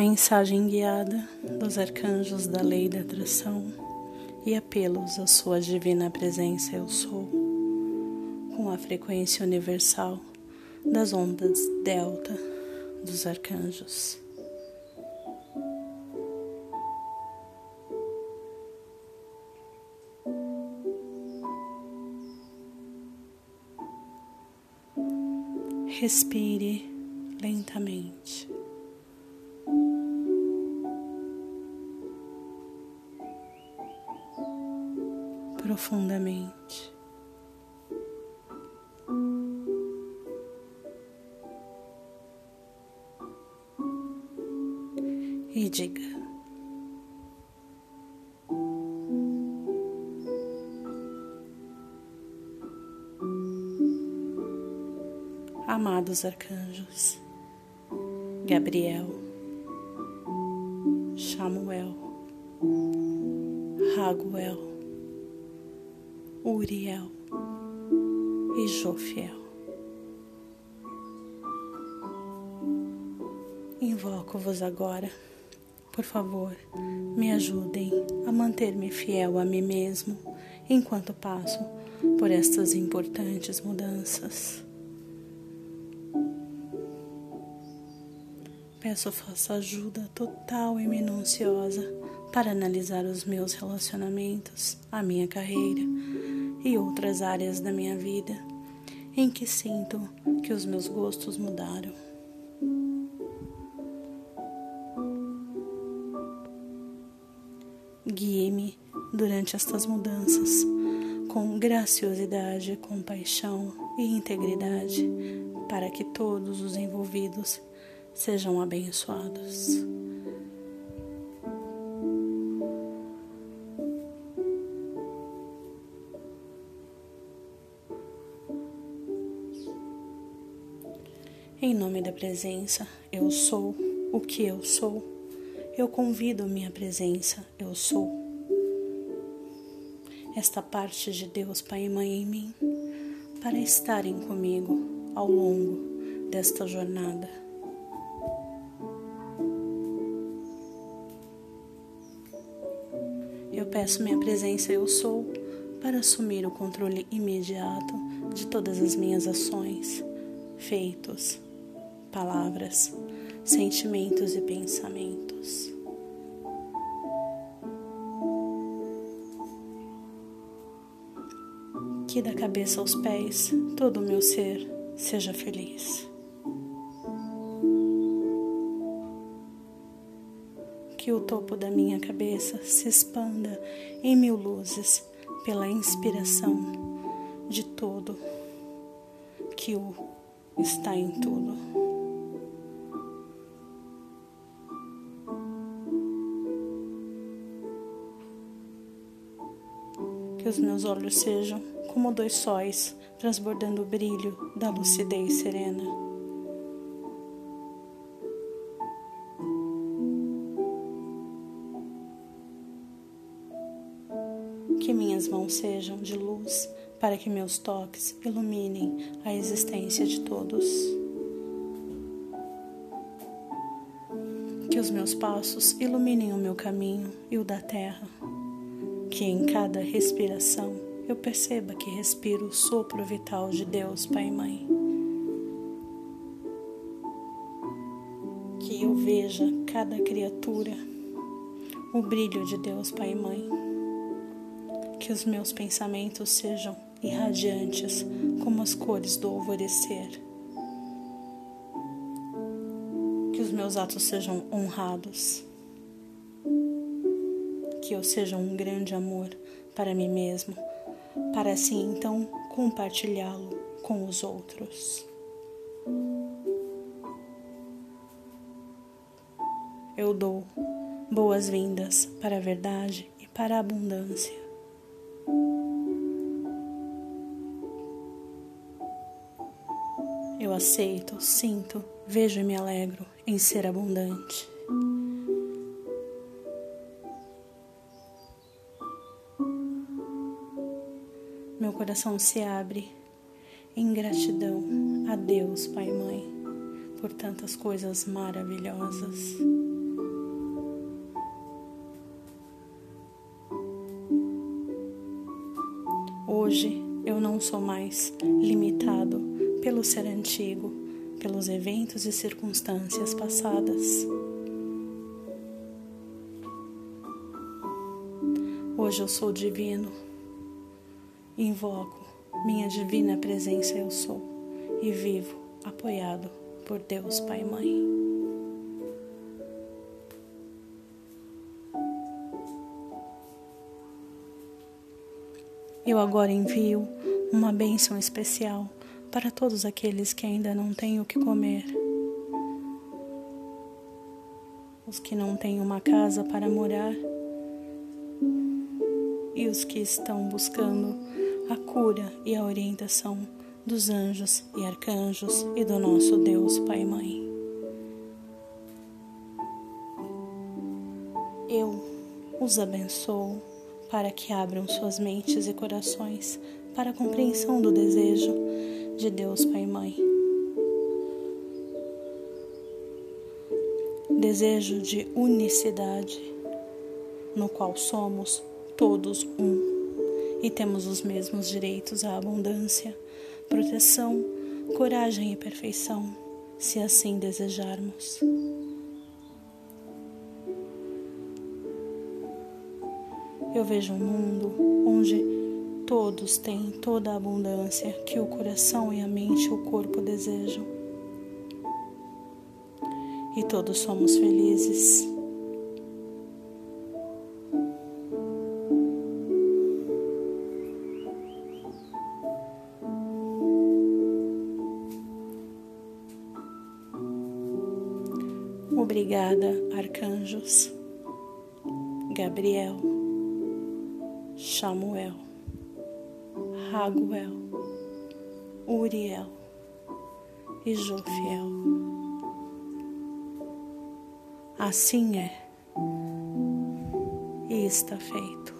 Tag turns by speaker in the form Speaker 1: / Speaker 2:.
Speaker 1: Mensagem guiada dos arcanjos da lei da atração e apelos à sua divina presença eu sou, com a frequência universal das ondas delta dos arcanjos. Respire lentamente. Profundamente. E diga. amados arcanjos, Gabriel, Samuel, Raguel, Uriel e Jofiel. Invoco-vos agora, por favor, me ajudem a manter-me fiel a mim mesmo enquanto passo por estas importantes mudanças. Peço vossa ajuda total e minuciosa para analisar os meus relacionamentos, a minha carreira e outras áreas da minha vida em que sinto que os meus gostos mudaram. Guie-me durante estas mudanças com graciosidade, compaixão e integridade para que todos os envolvidos sejam abençoados. Nome da presença, eu sou o que eu sou. Eu convido minha presença, eu sou. Esta parte de Deus, Pai e Mãe em mim, para estarem comigo ao longo desta jornada. Eu peço minha presença, eu sou, para assumir o controle imediato de todas as minhas ações, feitos, palavras, sentimentos e pensamentos. Que da cabeça aos pés todo o meu ser seja feliz. que o topo da minha cabeça se expanda em mil luzes pela inspiração de todo que o está em tudo. Que os meus olhos sejam como dois sóis transbordando o brilho da lucidez serena. Que minhas mãos sejam de luz para que meus toques iluminem a existência de todos. Que os meus passos iluminem o meu caminho e o da terra. Que em cada respiração eu perceba que respiro o sopro vital de Deus, Pai e Mãe. Que eu veja cada criatura o brilho de Deus, Pai e Mãe que os meus pensamentos sejam irradiantes como as cores do alvorecer. Que os meus atos sejam honrados. Que eu seja um grande amor para mim mesmo, para assim então compartilhá-lo com os outros. Eu dou boas-vindas para a verdade e para a abundância. Eu aceito, sinto, vejo e me alegro em ser abundante. coração se abre em gratidão a Deus, Pai e Mãe, por tantas coisas maravilhosas. Hoje eu não sou mais limitado pelo ser antigo, pelos eventos e circunstâncias passadas. Hoje eu sou divino Invoco minha divina presença eu sou e vivo apoiado por Deus Pai e Mãe. Eu agora envio uma bênção especial para todos aqueles que ainda não têm o que comer, os que não têm uma casa para morar e os que estão buscando a cura e a orientação dos anjos e arcanjos e do nosso Deus Pai e Mãe. Eu os abençoo para que abram suas mentes e corações para a compreensão do desejo de Deus Pai e Mãe. Desejo de unicidade, no qual somos todos um e temos os mesmos direitos à abundância, proteção, coragem e perfeição, se assim desejarmos. Eu vejo um mundo onde todos têm toda a abundância que o coração e a mente e o corpo desejam. E todos somos felizes. Obrigada, arcanjos. Gabriel, Samuel, Raguel, Uriel. E Jofiel. Assim é. E está feito.